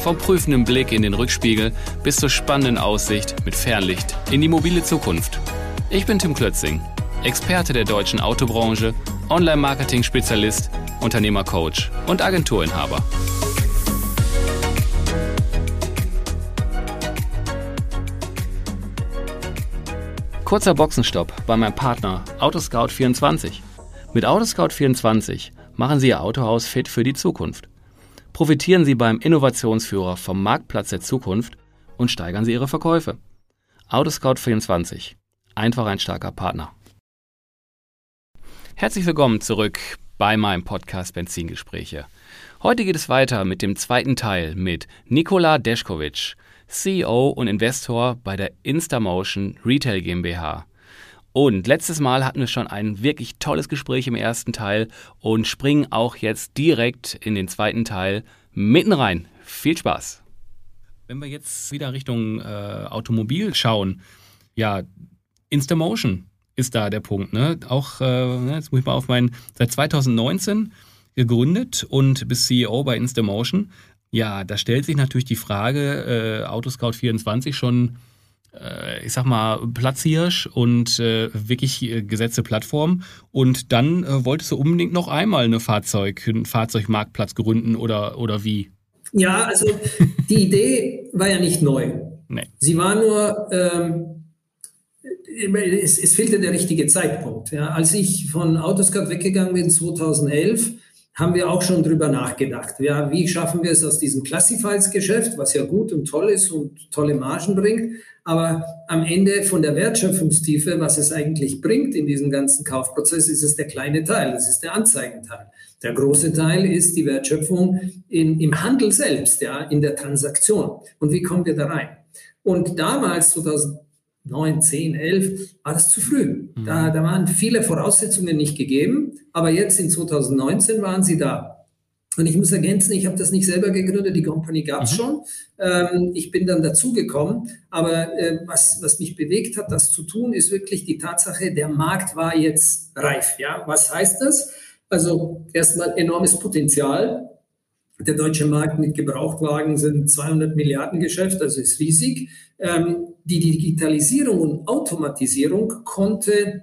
Vom prüfenden Blick in den Rückspiegel bis zur spannenden Aussicht mit Fernlicht in die mobile Zukunft. Ich bin Tim Klötzing, Experte der deutschen Autobranche, Online-Marketing-Spezialist, Unternehmercoach und Agenturinhaber. Kurzer Boxenstopp bei meinem Partner Autoscout24. Mit Autoscout24 machen Sie Ihr Autohaus fit für die Zukunft. Profitieren Sie beim Innovationsführer vom Marktplatz der Zukunft und steigern Sie Ihre Verkäufe. Autoscout24. Einfach ein starker Partner. Herzlich willkommen zurück bei meinem Podcast Benzingespräche. Heute geht es weiter mit dem zweiten Teil mit Nikola Deschkovic, CEO und Investor bei der Instamotion Retail GmbH. Und letztes Mal hatten wir schon ein wirklich tolles Gespräch im ersten Teil und springen auch jetzt direkt in den zweiten Teil mitten rein. Viel Spaß! Wenn wir jetzt wieder Richtung äh, Automobil schauen, ja, Instamotion ist da der Punkt. Ne? Auch, äh, ne, jetzt muss ich mal auf meinen, seit 2019 gegründet und bis CEO bei Instamotion. Ja, da stellt sich natürlich die Frage, äh, Autoscout24 schon ich sag mal, Platzhirsch und äh, wirklich äh, gesetzte Plattform. Und dann äh, wolltest du unbedingt noch einmal eine Fahrzeug, einen Fahrzeugmarktplatz gründen oder, oder wie? Ja, also die Idee war ja nicht neu. Nee. Sie war nur, ähm, es, es fehlte der richtige Zeitpunkt. Ja. Als ich von Autoscout weggegangen bin 2011, haben wir auch schon drüber nachgedacht. Ja, wie schaffen wir es aus diesem Classifieds-Geschäft, was ja gut und toll ist und tolle Margen bringt, aber am Ende von der Wertschöpfungstiefe, was es eigentlich bringt in diesem ganzen Kaufprozess, ist es der kleine Teil, das ist der Anzeigenteil. Der große Teil ist die Wertschöpfung in, im Handel selbst, ja, in der Transaktion. Und wie kommen wir da rein? Und damals, 2009, 10, 11, war das zu früh. Mhm. Da, da waren viele Voraussetzungen nicht gegeben, aber jetzt in 2019 waren sie da. Und ich muss ergänzen, ich habe das nicht selber gegründet, die Company gab es mhm. schon. Ähm, ich bin dann dazugekommen. Aber äh, was, was mich bewegt hat, das zu tun, ist wirklich die Tatsache, der Markt war jetzt reif. Ja? Was heißt das? Also erstmal enormes Potenzial. Der deutsche Markt mit Gebrauchtwagen sind 200 Milliarden Geschäft, also ist riesig. Ähm, die Digitalisierung und Automatisierung konnte,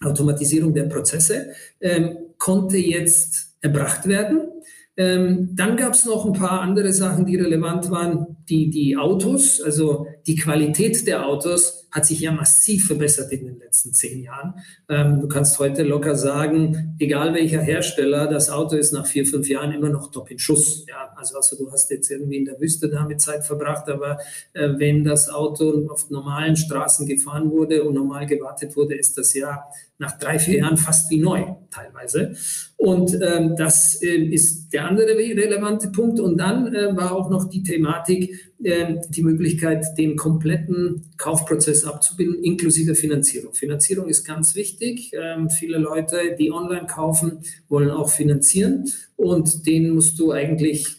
Automatisierung der Prozesse, ähm, konnte jetzt erbracht werden. Ähm, dann gab es noch ein paar andere Sachen, die relevant waren. Die, die Autos, also die Qualität der Autos hat sich ja massiv verbessert in den letzten zehn Jahren. Ähm, du kannst heute locker sagen, egal welcher Hersteller, das Auto ist nach vier, fünf Jahren immer noch top in Schuss. Ja, also, also du hast jetzt irgendwie in der Wüste damit Zeit verbracht, aber äh, wenn das Auto auf normalen Straßen gefahren wurde und normal gewartet wurde, ist das ja nach drei, vier Jahren fast wie neu teilweise. Und ähm, das äh, ist der andere relevante Punkt. Und dann äh, war auch noch die Thematik, die Möglichkeit, den kompletten Kaufprozess abzubilden, inklusive Finanzierung. Finanzierung ist ganz wichtig. Ähm, viele Leute, die online kaufen, wollen auch finanzieren. Und denen musst du eigentlich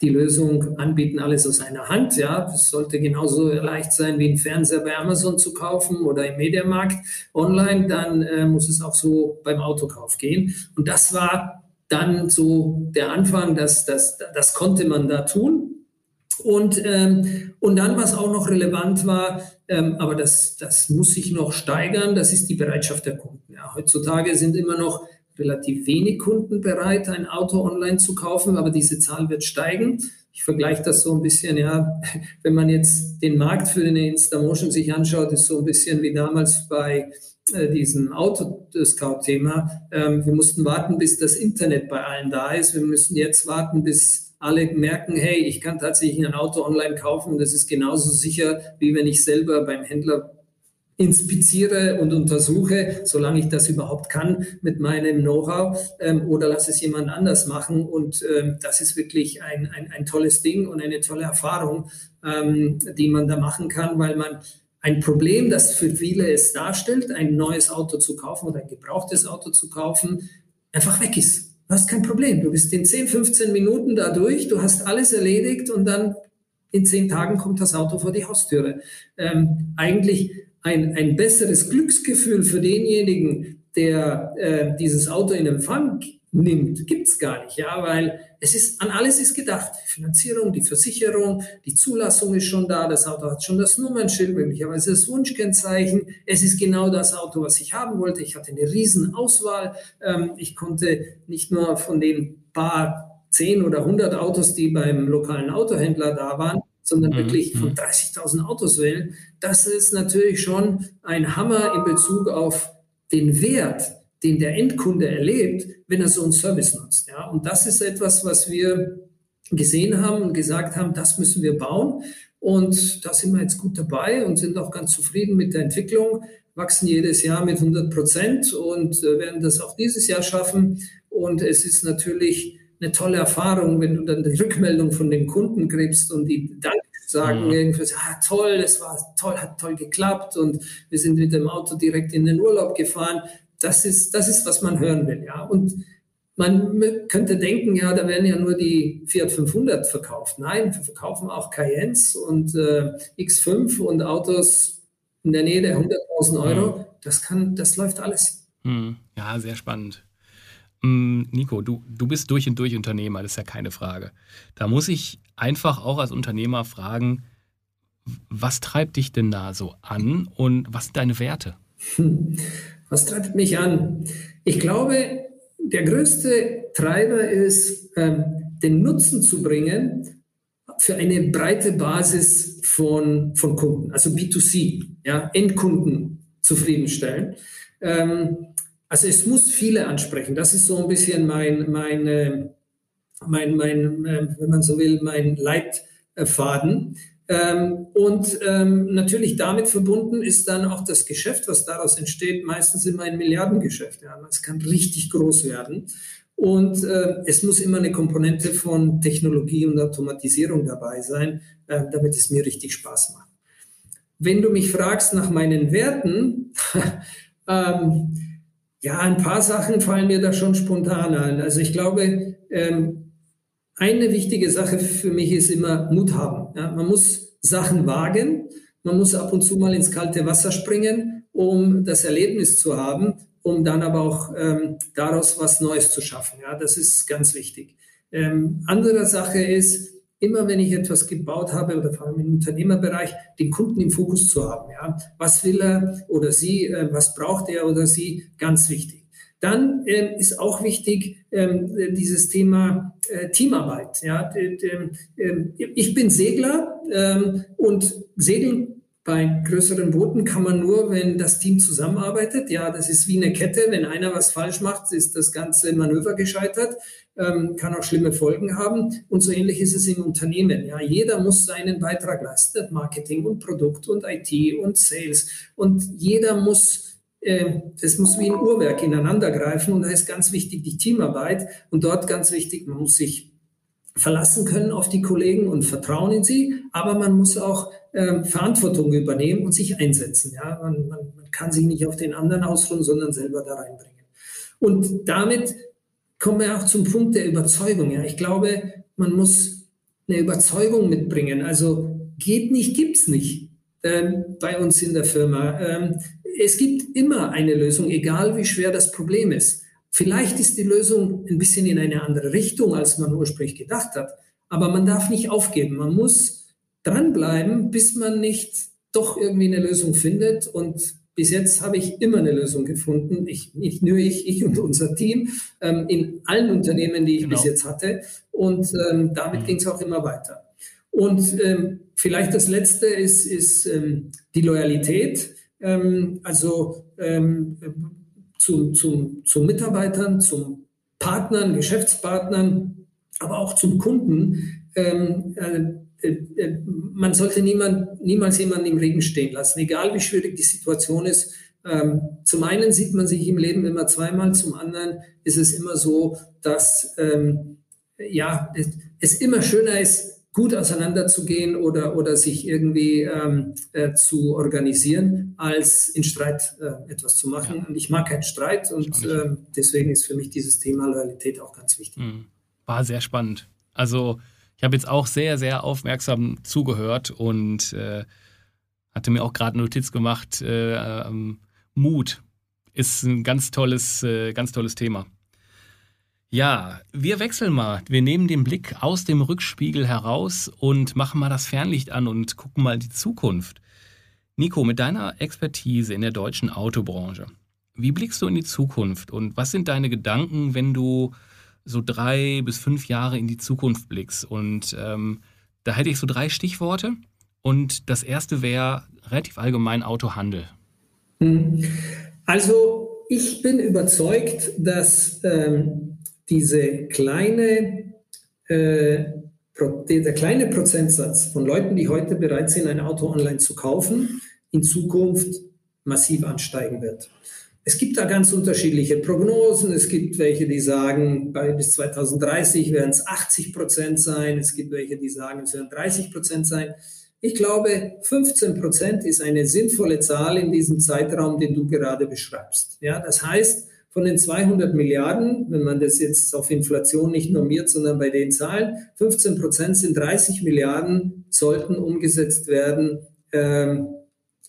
die Lösung anbieten, alles aus einer Hand. Ja, es sollte genauso leicht sein, wie ein Fernseher bei Amazon zu kaufen oder im Mediamarkt online. Dann äh, muss es auch so beim Autokauf gehen. Und das war dann so der Anfang, das, das, das konnte man da tun. Und, ähm, und dann, was auch noch relevant war, ähm, aber das, das muss sich noch steigern, das ist die Bereitschaft der Kunden. Ja, heutzutage sind immer noch relativ wenig Kunden bereit, ein Auto online zu kaufen, aber diese Zahl wird steigen. Ich vergleiche das so ein bisschen, ja, wenn man jetzt den Markt für eine Instamotion sich anschaut, ist so ein bisschen wie damals bei äh, diesem Autoscout-Thema. Ähm, wir mussten warten, bis das Internet bei allen da ist. Wir müssen jetzt warten, bis alle merken, hey, ich kann tatsächlich ein Auto online kaufen das ist genauso sicher, wie wenn ich selber beim Händler inspiziere und untersuche, solange ich das überhaupt kann mit meinem Know-how ähm, oder lasse es jemand anders machen. Und ähm, das ist wirklich ein, ein, ein tolles Ding und eine tolle Erfahrung, ähm, die man da machen kann, weil man ein Problem, das für viele es darstellt, ein neues Auto zu kaufen oder ein gebrauchtes Auto zu kaufen, einfach weg ist. Du hast kein Problem. Du bist in 10, 15 Minuten da durch, du hast alles erledigt und dann in zehn Tagen kommt das Auto vor die Haustüre. Ähm, eigentlich ein, ein besseres Glücksgefühl für denjenigen, der äh, dieses Auto in Empfang nimmt, gibt's gar nicht, ja, weil es ist, an alles ist gedacht. Die Finanzierung, die Versicherung, die Zulassung ist schon da, das Auto hat schon das Nummernschild, möglicherweise das Wunschkennzeichen. Es ist genau das Auto, was ich haben wollte. Ich hatte eine riesen Auswahl. Ähm, ich konnte nicht nur von den paar zehn oder hundert Autos, die beim lokalen Autohändler da waren, sondern mhm. wirklich von 30.000 mhm. Autos wählen. Das ist natürlich schon ein Hammer in Bezug auf den Wert, den der Endkunde erlebt, wenn er so einen Service nutzt. Ja, und das ist etwas, was wir gesehen haben und gesagt haben, das müssen wir bauen. Und da sind wir jetzt gut dabei und sind auch ganz zufrieden mit der Entwicklung, wachsen jedes Jahr mit 100 Prozent und äh, werden das auch dieses Jahr schaffen. Und es ist natürlich eine tolle Erfahrung, wenn du dann die Rückmeldung von den Kunden kriegst und die Dank sagen mhm. irgendwie, ah, toll, das war toll, hat toll geklappt und wir sind mit dem Auto direkt in den Urlaub gefahren das ist, das ist, was man hören will, ja. Und man könnte denken, ja, da werden ja nur die Fiat 500 verkauft. Nein, wir verkaufen auch Cayennes und äh, X5 und Autos in der Nähe der 100.000 Euro. Mhm. Das kann, das läuft alles. Mhm. Ja, sehr spannend. Mm, Nico, du, du bist durch und durch Unternehmer, das ist ja keine Frage. Da muss ich einfach auch als Unternehmer fragen, was treibt dich denn da so an und was sind deine Werte? Was treibt mich an? Ich glaube, der größte Treiber ist, ähm, den Nutzen zu bringen für eine breite Basis von, von Kunden, also B2C, ja, Endkunden zufriedenstellen. Ähm, also es muss viele ansprechen. Das ist so ein bisschen mein, mein, mein, mein, äh, wenn man so will, mein Leitfaden. Ähm, und ähm, natürlich damit verbunden ist dann auch das Geschäft, was daraus entsteht, meistens immer ein Milliardengeschäft. Ja. Es kann richtig groß werden. Und äh, es muss immer eine Komponente von Technologie und Automatisierung dabei sein, äh, damit es mir richtig Spaß macht. Wenn du mich fragst nach meinen Werten, ähm, ja, ein paar Sachen fallen mir da schon spontan ein. Also ich glaube, ähm, eine wichtige Sache für mich ist immer Mut haben. Ja, man muss Sachen wagen, man muss ab und zu mal ins kalte Wasser springen, um das Erlebnis zu haben, um dann aber auch ähm, daraus was Neues zu schaffen. Ja, das ist ganz wichtig. Ähm, andere Sache ist, immer wenn ich etwas gebaut habe oder vor allem im Unternehmerbereich, den Kunden im Fokus zu haben. Ja, was will er oder sie, äh, was braucht er oder sie, ganz wichtig. Dann ähm, ist auch wichtig ähm, dieses Thema äh, Teamarbeit. Ja, ähm, ich bin Segler ähm, und Segeln bei größeren Booten kann man nur, wenn das Team zusammenarbeitet. Ja, das ist wie eine Kette. Wenn einer was falsch macht, ist das ganze Manöver gescheitert, ähm, kann auch schlimme Folgen haben. Und so ähnlich ist es im Unternehmen. Ja, jeder muss seinen Beitrag leisten. Marketing und Produkt und IT und Sales. Und jeder muss ähm, das muss wie ein Uhrwerk ineinandergreifen und da ist ganz wichtig die Teamarbeit und dort ganz wichtig, man muss sich verlassen können auf die Kollegen und vertrauen in sie, aber man muss auch ähm, Verantwortung übernehmen und sich einsetzen. Ja? Man, man, man kann sich nicht auf den anderen ausruhen, sondern selber da reinbringen. Und damit kommen wir auch zum Punkt der Überzeugung. Ja? Ich glaube, man muss eine Überzeugung mitbringen. Also geht nicht, gibt's nicht ähm, bei uns in der Firma. Ähm, es gibt immer eine Lösung, egal wie schwer das Problem ist. Vielleicht ist die Lösung ein bisschen in eine andere Richtung, als man ursprünglich gedacht hat. Aber man darf nicht aufgeben. Man muss dranbleiben, bis man nicht doch irgendwie eine Lösung findet. Und bis jetzt habe ich immer eine Lösung gefunden. Ich, nicht nur ich, ich und unser Team ähm, in allen Unternehmen, die ich genau. bis jetzt hatte. Und ähm, damit mhm. ging es auch immer weiter. Und ähm, vielleicht das Letzte ist, ist ähm, die Loyalität ähm, also ähm, zu, zu, zu Mitarbeitern, zum Partnern, Geschäftspartnern, aber auch zum Kunden. Ähm, äh, äh, man sollte niemand, niemals jemanden im Regen stehen lassen, egal wie schwierig die Situation ist. Ähm, zum einen sieht man sich im Leben immer zweimal, zum anderen ist es immer so, dass ähm, ja, es, es immer schöner ist, gut auseinanderzugehen oder, oder sich irgendwie ähm, äh, zu organisieren, als in Streit äh, etwas zu machen. Ja. Und ich mag keinen Streit und äh, deswegen ist für mich dieses Thema Loyalität auch ganz wichtig. Mhm. War sehr spannend. Also ich habe jetzt auch sehr, sehr aufmerksam zugehört und äh, hatte mir auch gerade Notiz gemacht. Äh, ähm, Mut ist ein ganz tolles, äh, ganz tolles Thema. Ja, wir wechseln mal. Wir nehmen den Blick aus dem Rückspiegel heraus und machen mal das Fernlicht an und gucken mal die Zukunft. Nico, mit deiner Expertise in der deutschen Autobranche, wie blickst du in die Zukunft und was sind deine Gedanken, wenn du so drei bis fünf Jahre in die Zukunft blickst? Und ähm, da hätte ich so drei Stichworte. Und das erste wäre relativ allgemein Autohandel. Hm. Also ich bin überzeugt, dass ähm, diese kleine, äh, der kleine Prozentsatz von Leuten, die heute bereit sind, ein Auto online zu kaufen, in Zukunft massiv ansteigen wird. Es gibt da ganz unterschiedliche Prognosen. Es gibt welche, die sagen, bis 2030 werden es 80 Prozent sein. Es gibt welche, die sagen, es werden 30 Prozent sein. Ich glaube, 15 Prozent ist eine sinnvolle Zahl in diesem Zeitraum, den du gerade beschreibst. Ja, das heißt, von den 200 Milliarden, wenn man das jetzt auf Inflation nicht normiert, sondern bei den Zahlen, 15 Prozent sind 30 Milliarden, sollten umgesetzt werden ähm,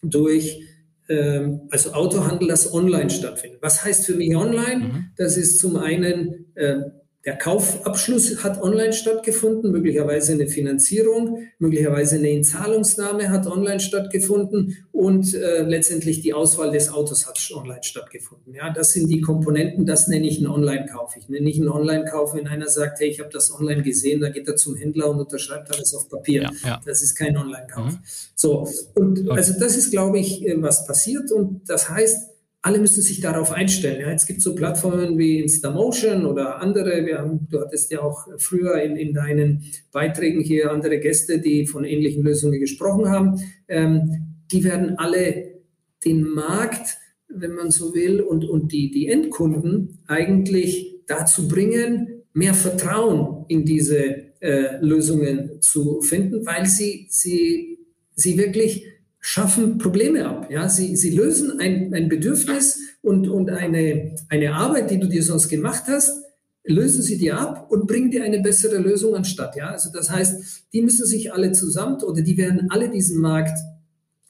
durch ähm, also Autohandel, das online stattfindet. Was heißt für mich online? Mhm. Das ist zum einen äh, der Kaufabschluss hat online stattgefunden, möglicherweise eine Finanzierung, möglicherweise eine Inzahlungsnahme hat online stattgefunden und äh, letztendlich die Auswahl des Autos hat online stattgefunden. Ja, das sind die Komponenten, das nenne ich einen Online-Kauf. Ich nenne nicht einen Online-Kauf, wenn einer sagt, hey, ich habe das online gesehen, da geht er zum Händler und unterschreibt alles auf Papier. Ja, ja. Das ist kein Online-Kauf. Mhm. So, und okay. also das ist, glaube ich, äh, was passiert und das heißt, alle müssen sich darauf einstellen. Ja, jetzt gibt es so Plattformen wie Instamotion oder andere. Wir haben, du hattest ja auch früher in, in deinen Beiträgen hier andere Gäste, die von ähnlichen Lösungen gesprochen haben. Ähm, die werden alle den Markt, wenn man so will, und, und die, die Endkunden eigentlich dazu bringen, mehr Vertrauen in diese äh, Lösungen zu finden, weil sie, sie, sie wirklich schaffen Probleme ab. Ja? Sie, sie lösen ein, ein Bedürfnis und, und eine, eine Arbeit, die du dir sonst gemacht hast, lösen sie dir ab und bringen dir eine bessere Lösung anstatt. Ja? Also das heißt, die müssen sich alle zusammen oder die werden alle diesen Markt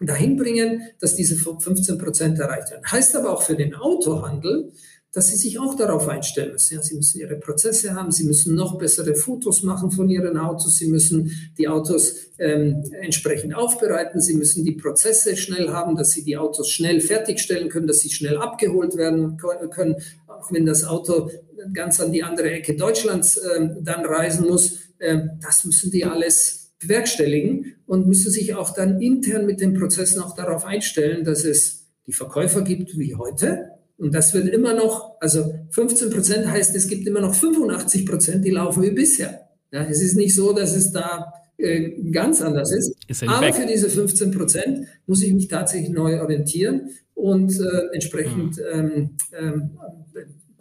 dahin bringen, dass diese 15 Prozent erreicht werden. Heißt aber auch für den Autohandel, dass sie sich auch darauf einstellen müssen. Ja, sie müssen ihre Prozesse haben, sie müssen noch bessere Fotos machen von ihren Autos, sie müssen die Autos ähm, entsprechend aufbereiten, sie müssen die Prozesse schnell haben, dass sie die Autos schnell fertigstellen können, dass sie schnell abgeholt werden können, auch wenn das Auto ganz an die andere Ecke Deutschlands äh, dann reisen muss. Äh, das müssen die alles bewerkstelligen und müssen sich auch dann intern mit den Prozessen auch darauf einstellen, dass es die Verkäufer gibt wie heute, und das wird immer noch, also 15 Prozent heißt, es gibt immer noch 85 Prozent, die laufen wie bisher. Ja, es ist nicht so, dass es da äh, ganz anders ist. ist Aber weg. für diese 15 Prozent muss ich mich tatsächlich neu orientieren und äh, entsprechend mhm. ähm, ähm,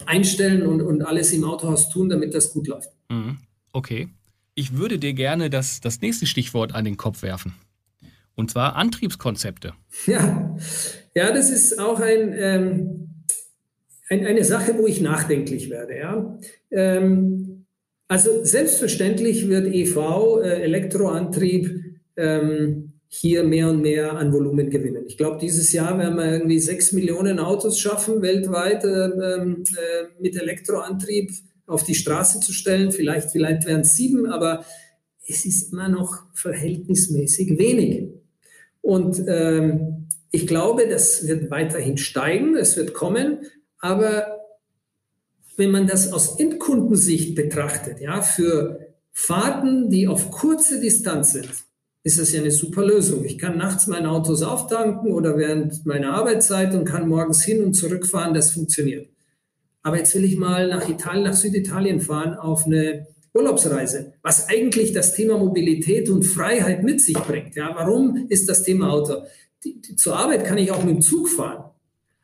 einstellen und, und alles im Autohaus tun, damit das gut läuft. Mhm. Okay. Ich würde dir gerne das, das nächste Stichwort an den Kopf werfen. Und zwar Antriebskonzepte. Ja, ja das ist auch ein, ähm, ein, eine Sache, wo ich nachdenklich werde. Ja? Ähm, also selbstverständlich wird EV, äh, Elektroantrieb, ähm, hier mehr und mehr an Volumen gewinnen. Ich glaube, dieses Jahr werden wir irgendwie sechs Millionen Autos schaffen, weltweit äh, ähm, äh, mit Elektroantrieb auf die Straße zu stellen. Vielleicht, vielleicht werden es sieben, aber es ist immer noch verhältnismäßig wenig. Und ähm, ich glaube, das wird weiterhin steigen, es wird kommen, aber wenn man das aus Endkundensicht betrachtet, ja, für Fahrten, die auf kurze Distanz sind, ist das ja eine super Lösung. Ich kann nachts mein Autos auftanken oder während meiner Arbeitszeit und kann morgens hin und zurückfahren. Das funktioniert. Aber jetzt will ich mal nach Italien, nach Süditalien fahren auf eine Urlaubsreise, was eigentlich das Thema Mobilität und Freiheit mit sich bringt. Ja, warum ist das Thema Auto? Die, die, zur Arbeit kann ich auch mit dem Zug fahren.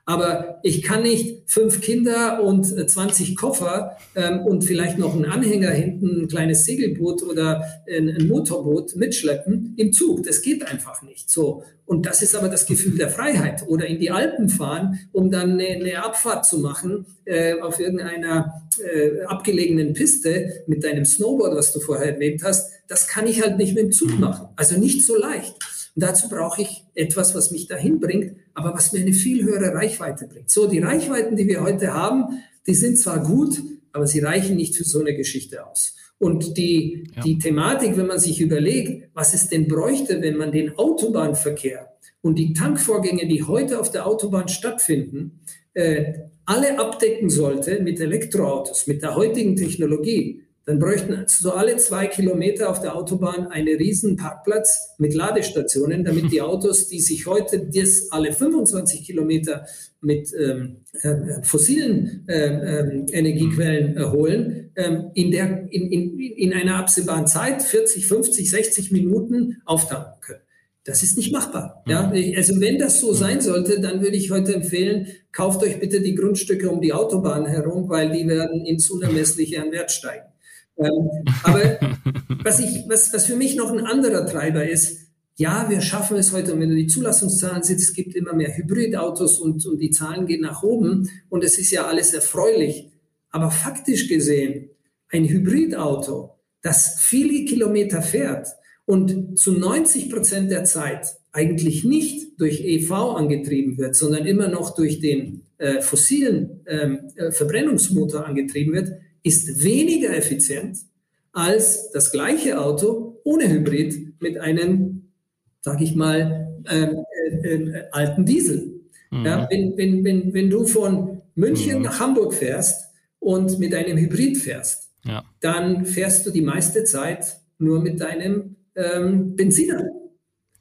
Aber ich kann nicht fünf Kinder und 20 Koffer ähm, und vielleicht noch einen Anhänger hinten, ein kleines Segelboot oder ein, ein, Motorboot mitschleppen im Zug. Das geht einfach nicht. So. Und das ist aber das Gefühl der Freiheit. Oder in die Alpen fahren, um dann eine, eine Abfahrt zu machen äh, auf irgendeiner äh, abgelegenen Piste mit deinem Snowboard, was du vorher erwähnt hast. Das kann ich halt nicht mit dem Zug mhm. machen. Also nicht so leicht. Und dazu brauche ich etwas, was mich dahin bringt, aber was mir eine viel höhere Reichweite bringt. So, die Reichweiten, die wir heute haben, die sind zwar gut, aber sie reichen nicht für so eine Geschichte aus. Und die, ja. die Thematik, wenn man sich überlegt, was es denn bräuchte, wenn man den Autobahnverkehr und die Tankvorgänge, die heute auf der Autobahn stattfinden, äh, alle abdecken sollte mit Elektroautos, mit der heutigen Technologie, dann bräuchten so alle zwei Kilometer auf der Autobahn einen riesen Parkplatz mit Ladestationen, damit die Autos, die sich heute das alle 25 Kilometer mit ähm, äh, fossilen äh, äh, Energiequellen erholen, ähm, in, der, in, in, in einer absehbaren Zeit, 40, 50, 60 Minuten auftanken können. Das ist nicht machbar. Ja? Also wenn das so sein sollte, dann würde ich heute empfehlen, kauft euch bitte die Grundstücke um die Autobahn herum, weil die werden ins Unermessliche an Wert steigen. Ähm, aber was, ich, was, was für mich noch ein anderer Treiber ist, ja, wir schaffen es heute, und wenn du die Zulassungszahlen siehst, es gibt immer mehr Hybridautos und, und die Zahlen gehen nach oben und es ist ja alles erfreulich. Aber faktisch gesehen, ein Hybridauto, das viele Kilometer fährt und zu 90 Prozent der Zeit eigentlich nicht durch EV angetrieben wird, sondern immer noch durch den äh, fossilen ähm, äh, Verbrennungsmotor angetrieben wird, ist weniger effizient als das gleiche Auto ohne Hybrid mit einem, sag ich mal, ähm, äh, äh, alten Diesel. Mhm. Ja, wenn, wenn, wenn, wenn du von München mhm. nach Hamburg fährst und mit einem Hybrid fährst, ja. dann fährst du die meiste Zeit nur mit deinem ähm, Benziner.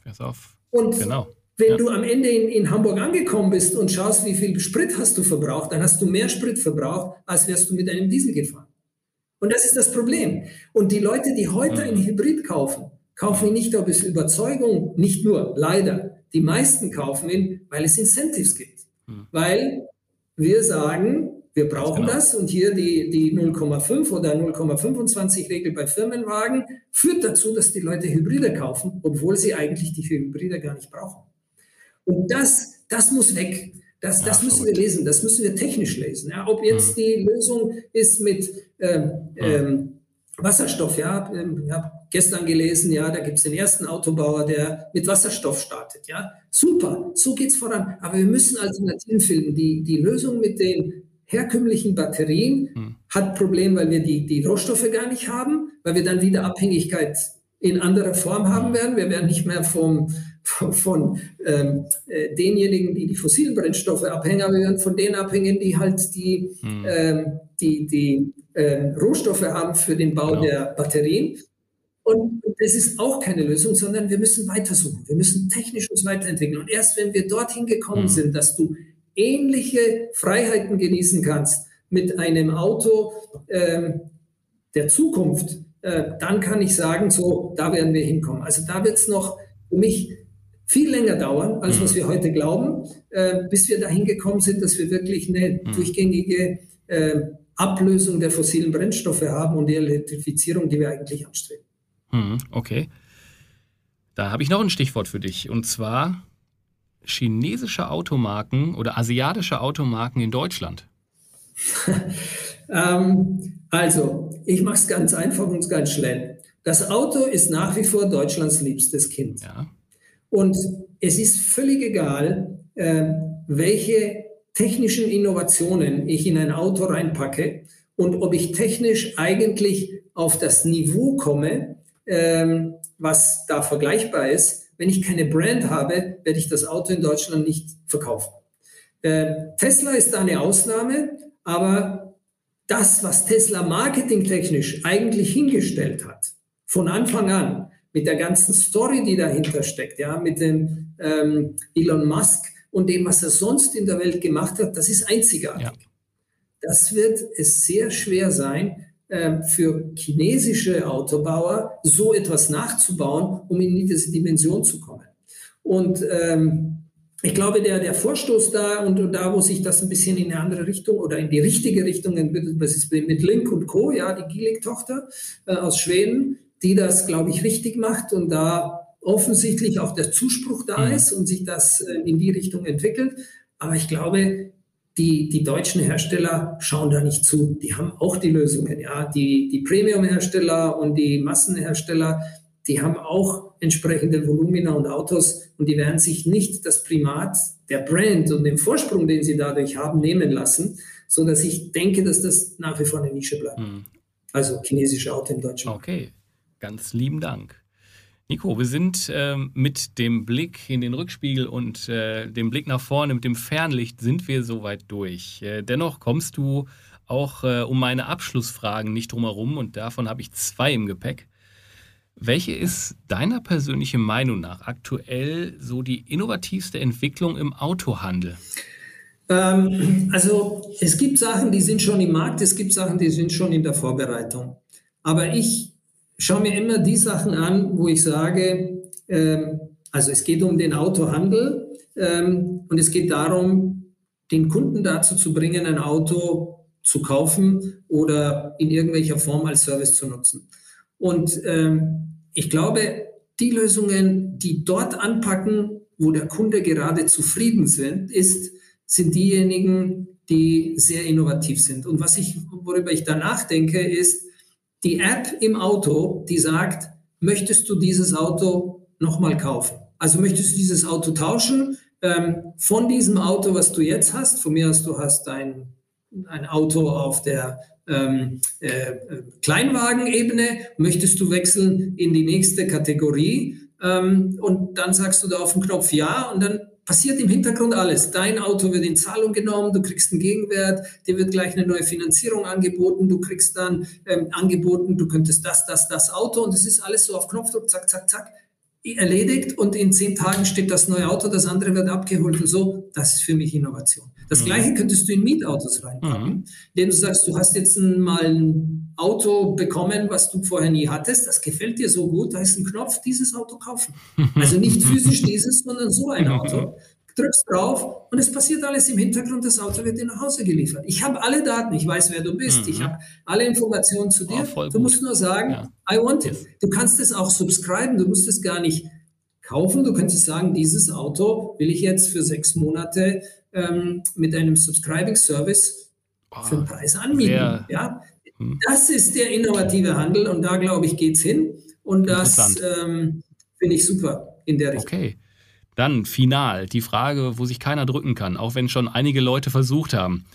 Pass auf. Und genau. Wenn ja. du am Ende in, in Hamburg angekommen bist und schaust, wie viel Sprit hast du verbraucht, dann hast du mehr Sprit verbraucht, als wärst du mit einem Diesel gefahren. Und das ist das Problem. Und die Leute, die heute mhm. ein Hybrid kaufen, kaufen ihn nicht aus Überzeugung, nicht nur, leider. Die meisten kaufen ihn, weil es Incentives gibt. Mhm. Weil wir sagen, wir brauchen genau. das und hier die, die 0,5 oder 0,25 Regel bei Firmenwagen führt dazu, dass die Leute Hybride kaufen, obwohl sie eigentlich die Hybride gar nicht brauchen. Und das, das muss weg. Das, das ja, müssen wir lesen, das müssen wir technisch lesen. Ja, ob jetzt hm. die Lösung ist mit ähm, hm. ähm, Wasserstoff, ja, ähm, ich habe gestern gelesen, ja, da gibt es den ersten Autobauer, der mit Wasserstoff startet, ja. Super, so geht's voran. Aber wir müssen Alternativen finden. Die, die Lösung mit den herkömmlichen Batterien hm. hat Problem, weil wir die, die Rohstoffe gar nicht haben, weil wir dann wieder Abhängigkeit in anderer Form haben hm. werden. Wir werden nicht mehr vom, von, von ähm, äh, denjenigen, die die fossilen Brennstoffe abhängen, aber wir werden von denen abhängen, die halt die, hm. ähm, die, die äh, Rohstoffe haben für den Bau genau. der Batterien. Und das ist auch keine Lösung, sondern wir müssen weitersuchen. Wir müssen technisch uns weiterentwickeln. Und erst wenn wir dorthin gekommen hm. sind, dass du ähnliche Freiheiten genießen kannst mit einem Auto ähm, der Zukunft, äh, dann kann ich sagen, so, da werden wir hinkommen. Also da wird es noch für mich viel länger dauern, als was mhm. wir heute glauben, äh, bis wir dahin gekommen sind, dass wir wirklich eine mhm. durchgängige äh, Ablösung der fossilen Brennstoffe haben und die Elektrifizierung, die wir eigentlich anstreben. Mhm, okay. Da habe ich noch ein Stichwort für dich. Und zwar chinesische Automarken oder asiatische Automarken in Deutschland? ähm, also, ich mache es ganz einfach und ganz schnell. Das Auto ist nach wie vor Deutschlands liebstes Kind. Ja. Und es ist völlig egal, äh, welche technischen Innovationen ich in ein Auto reinpacke und ob ich technisch eigentlich auf das Niveau komme, ähm, was da vergleichbar ist, wenn ich keine Brand habe, werde ich das Auto in Deutschland nicht verkaufen. Äh, Tesla ist da eine Ausnahme, aber das, was Tesla marketingtechnisch eigentlich hingestellt hat, von Anfang an, mit der ganzen Story, die dahinter steckt, ja, mit dem ähm, Elon Musk und dem, was er sonst in der Welt gemacht hat, das ist einzigartig. Ja. Das wird es sehr schwer sein, ähm, für chinesische Autobauer so etwas nachzubauen, um in diese Dimension zu kommen. Und ähm, ich glaube, der, der Vorstoß da und, und, da, wo sich das ein bisschen in eine andere Richtung oder in die richtige Richtung entwickelt, das ist mit Link und Co., ja, die Gilik-Tochter äh, aus Schweden, die das, glaube ich, richtig macht und da offensichtlich auch der Zuspruch da mhm. ist und sich das äh, in die Richtung entwickelt. Aber ich glaube, die, die deutschen Hersteller schauen da nicht zu. Die haben auch die Lösungen. Ja, die, die Premium-Hersteller und die Massenhersteller, die haben auch entsprechende Volumina und Autos und die werden sich nicht das Primat der Brand und den Vorsprung, den sie dadurch haben, nehmen lassen, so dass ich denke, dass das nach wie vor eine Nische bleibt. Hm. Also chinesische Auto im Deutschen. Okay, ganz lieben Dank. Nico, wir sind äh, mit dem Blick in den Rückspiegel und äh, dem Blick nach vorne, mit dem Fernlicht, sind wir soweit durch. Äh, dennoch kommst du auch äh, um meine Abschlussfragen nicht drumherum und davon habe ich zwei im Gepäck. Welche ist deiner persönlichen Meinung nach aktuell so die innovativste Entwicklung im Autohandel? Ähm, also es gibt Sachen, die sind schon im Markt, es gibt Sachen, die sind schon in der Vorbereitung. Aber ich schaue mir immer die Sachen an, wo ich sage, ähm, also es geht um den Autohandel ähm, und es geht darum, den Kunden dazu zu bringen, ein Auto zu kaufen oder in irgendwelcher Form als Service zu nutzen. Und ähm, ich glaube, die Lösungen, die dort anpacken, wo der Kunde gerade zufrieden sind, ist, sind diejenigen, die sehr innovativ sind. Und was ich, worüber ich da nachdenke, ist die App im Auto, die sagt, möchtest du dieses Auto nochmal kaufen? Also möchtest du dieses Auto tauschen ähm, von diesem Auto, was du jetzt hast? Von mir aus, du hast ein, ein Auto auf der ähm, äh, Kleinwagenebene, möchtest du wechseln in die nächste Kategorie ähm, und dann sagst du da auf den Knopf Ja und dann passiert im Hintergrund alles. Dein Auto wird in Zahlung genommen, du kriegst einen Gegenwert, dir wird gleich eine neue Finanzierung angeboten, du kriegst dann ähm, angeboten, du könntest das, das, das Auto und es ist alles so auf Knopfdruck, zack, zack, zack erledigt und in zehn Tagen steht das neue Auto, das andere wird abgeholt und so. Das ist für mich Innovation. Das mhm. Gleiche könntest du in Mietautos reinpacken, mhm. indem du sagst, du hast jetzt mal ein Auto bekommen, was du vorher nie hattest. Das gefällt dir so gut, da ist ein Knopf, dieses Auto kaufen. Also nicht physisch dieses, sondern so ein Auto drückst drauf und es passiert alles im Hintergrund, das Auto wird dir nach Hause geliefert. Ich habe alle Daten, ich weiß, wer du bist, mhm. ich habe alle Informationen zu dir. Oh, du musst nur sagen, ja. I want it. Du kannst es auch subscriben, du musst es gar nicht kaufen. Du könntest sagen, dieses Auto will ich jetzt für sechs Monate ähm, mit einem Subscribing-Service oh, für den Preis anmieten. Sehr, ja, hm. das ist der innovative Handel und da glaube ich geht's hin und das ähm, finde ich super in der Richtung. Okay. Dann final die Frage, wo sich keiner drücken kann, auch wenn schon einige Leute versucht haben.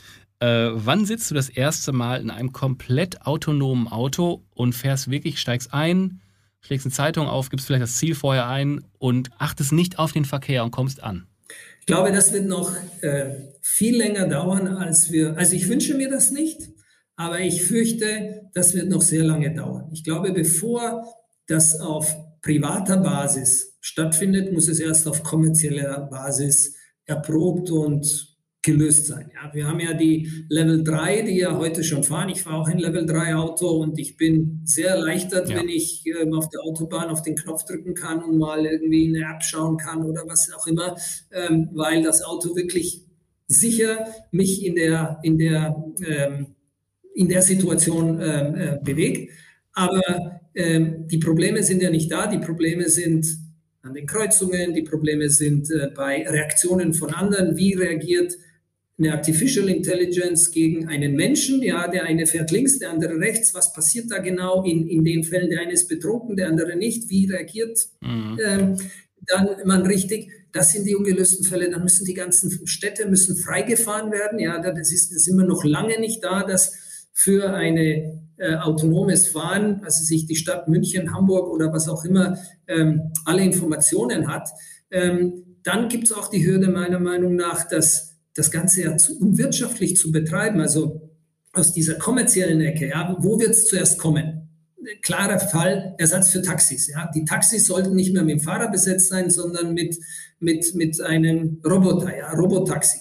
Äh, wann sitzt du das erste Mal in einem komplett autonomen Auto und fährst wirklich, steigst ein, schlägst eine Zeitung auf, gibst vielleicht das Ziel vorher ein und achtest nicht auf den Verkehr und kommst an? Ich glaube, das wird noch äh, viel länger dauern, als wir. Also ich wünsche mir das nicht, aber ich fürchte, das wird noch sehr lange dauern. Ich glaube, bevor das auf privater Basis stattfindet, muss es erst auf kommerzieller Basis erprobt und gelöst sein. Ja, wir haben ja die Level 3, die ja heute schon fahren. Ich fahre auch ein Level 3 Auto und ich bin sehr erleichtert, ja. wenn ich ähm, auf der Autobahn auf den Knopf drücken kann und mal irgendwie eine App schauen kann oder was auch immer, ähm, weil das Auto wirklich sicher mich in der, in der, ähm, in der Situation ähm, äh, bewegt. Aber ähm, die Probleme sind ja nicht da, die Probleme sind an den Kreuzungen, die Probleme sind äh, bei Reaktionen von anderen. Wie reagiert eine Artificial Intelligence gegen einen Menschen? Ja, der eine fährt links, der andere rechts. Was passiert da genau in, in den Fällen? Der eine ist betrunken, der andere nicht. Wie reagiert mhm. ähm, dann man richtig? Das sind die ungelösten Fälle. Dann müssen die ganzen Städte müssen freigefahren werden. Ja, das ist, das ist immer noch lange nicht da, dass für eine äh, autonomes Fahren, also sich die Stadt München, Hamburg oder was auch immer ähm, alle Informationen hat, ähm, dann gibt es auch die Hürde meiner Meinung nach, dass das Ganze ja zu unwirtschaftlich zu betreiben, also aus dieser kommerziellen Ecke, ja, wo wird es zuerst kommen? Klarer Fall, Ersatz für Taxis. Ja. Die Taxis sollten nicht mehr mit dem Fahrer besetzt sein, sondern mit, mit, mit einem Roboter, ja, Robotaxi.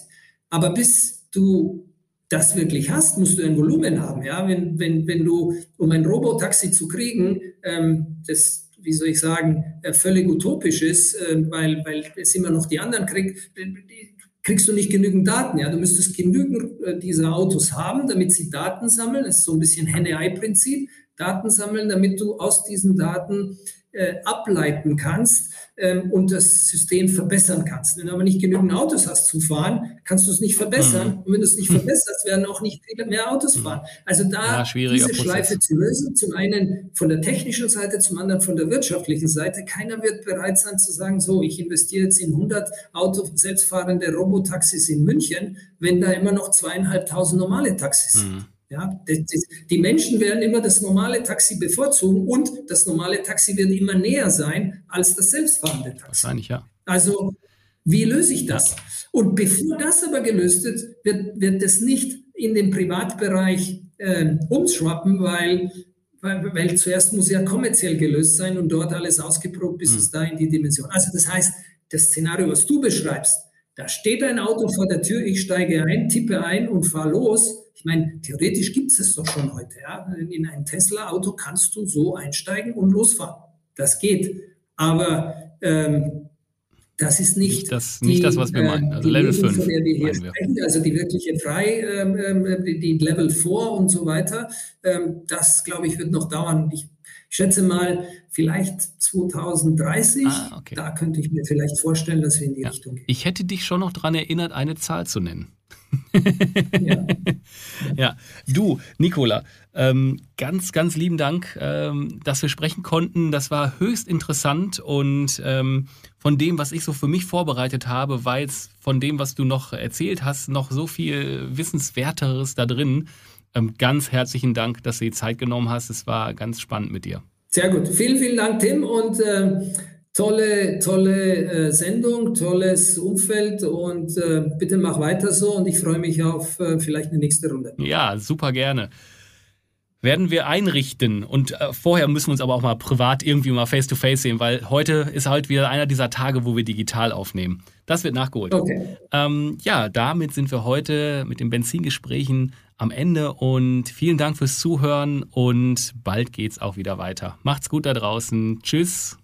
Aber bis du das wirklich hast, musst du ein Volumen haben. Ja? Wenn, wenn, wenn du, um ein Robotaxi zu kriegen, ähm, das wie soll ich sagen, äh, völlig utopisch ist, äh, weil, weil es immer noch die anderen kriegt, kriegst du nicht genügend Daten. Ja, du müsstest genügend äh, dieser Autos haben, damit sie Daten sammeln. Das ist so ein bisschen Henne-Ei-Prinzip. Daten sammeln, damit du aus diesen Daten äh, ableiten kannst ähm, und das System verbessern kannst. Wenn du aber nicht genügend Autos hast zum Fahren, kannst du es nicht verbessern. Mhm. Und wenn du es nicht verbesserst, werden auch nicht viele mehr Autos mhm. fahren. Also da ja, diese Schleife zu lösen, zum einen von der technischen Seite, zum anderen von der wirtschaftlichen Seite. Keiner wird bereit sein zu sagen, so, ich investiere jetzt in 100 Auto selbstfahrende Robotaxis in München, wenn da immer noch zweieinhalbtausend normale Taxis sind. Ja, die Menschen werden immer das normale Taxi bevorzugen und das normale Taxi wird immer näher sein als das selbstfahrende Taxi. Wahrscheinlich, ja. Also, wie löse ich das? Und bevor das aber gelöst wird, wird, wird es nicht in den Privatbereich äh, umschwappen, weil, weil, weil, zuerst muss ja kommerziell gelöst sein und dort alles ausgeprobt, bis mhm. es da in die Dimension. Also, das heißt, das Szenario, was du beschreibst, da steht ein Auto vor der Tür, ich steige ein, tippe ein und fahre los ich meine, theoretisch gibt es es doch schon heute. Ja? In ein Tesla-Auto kannst du so einsteigen und losfahren. Das geht. Aber ähm, das ist nicht, nicht, das, die, nicht das, was wir meinen. Also Level 5. Von der wir hier sprechen, also die wirkliche Frei, ähm, ähm die Level 4 und so weiter. Ähm, das, glaube ich, wird noch dauern. Ich, ich schätze mal, vielleicht 2030. Ah, okay. Da könnte ich mir vielleicht vorstellen, dass wir in die ja. Richtung gehen. Ich hätte dich schon noch daran erinnert, eine Zahl zu nennen ja. ja. du, Nicola, ähm, ganz, ganz lieben Dank, ähm, dass wir sprechen konnten. Das war höchst interessant und ähm, von dem, was ich so für mich vorbereitet habe, war jetzt von dem, was du noch erzählt hast, noch so viel Wissenswerteres da drin. Ähm, ganz herzlichen Dank, dass du die Zeit genommen hast. Es war ganz spannend mit dir. Sehr gut. Vielen, vielen Dank, Tim. Und äh, tolle, tolle äh, Sendung, tolles Umfeld und äh, bitte mach weiter so und ich freue mich auf äh, vielleicht eine nächste Runde. Ja, super gerne. Werden wir einrichten und äh, vorher müssen wir uns aber auch mal privat irgendwie mal face to face sehen, weil heute ist halt wieder einer dieser Tage, wo wir digital aufnehmen. Das wird nachgeholt. Okay. Ähm, ja, damit sind wir heute mit den Benzingesprächen am Ende und vielen Dank fürs Zuhören und bald geht's auch wieder weiter. Macht's gut da draußen. Tschüss.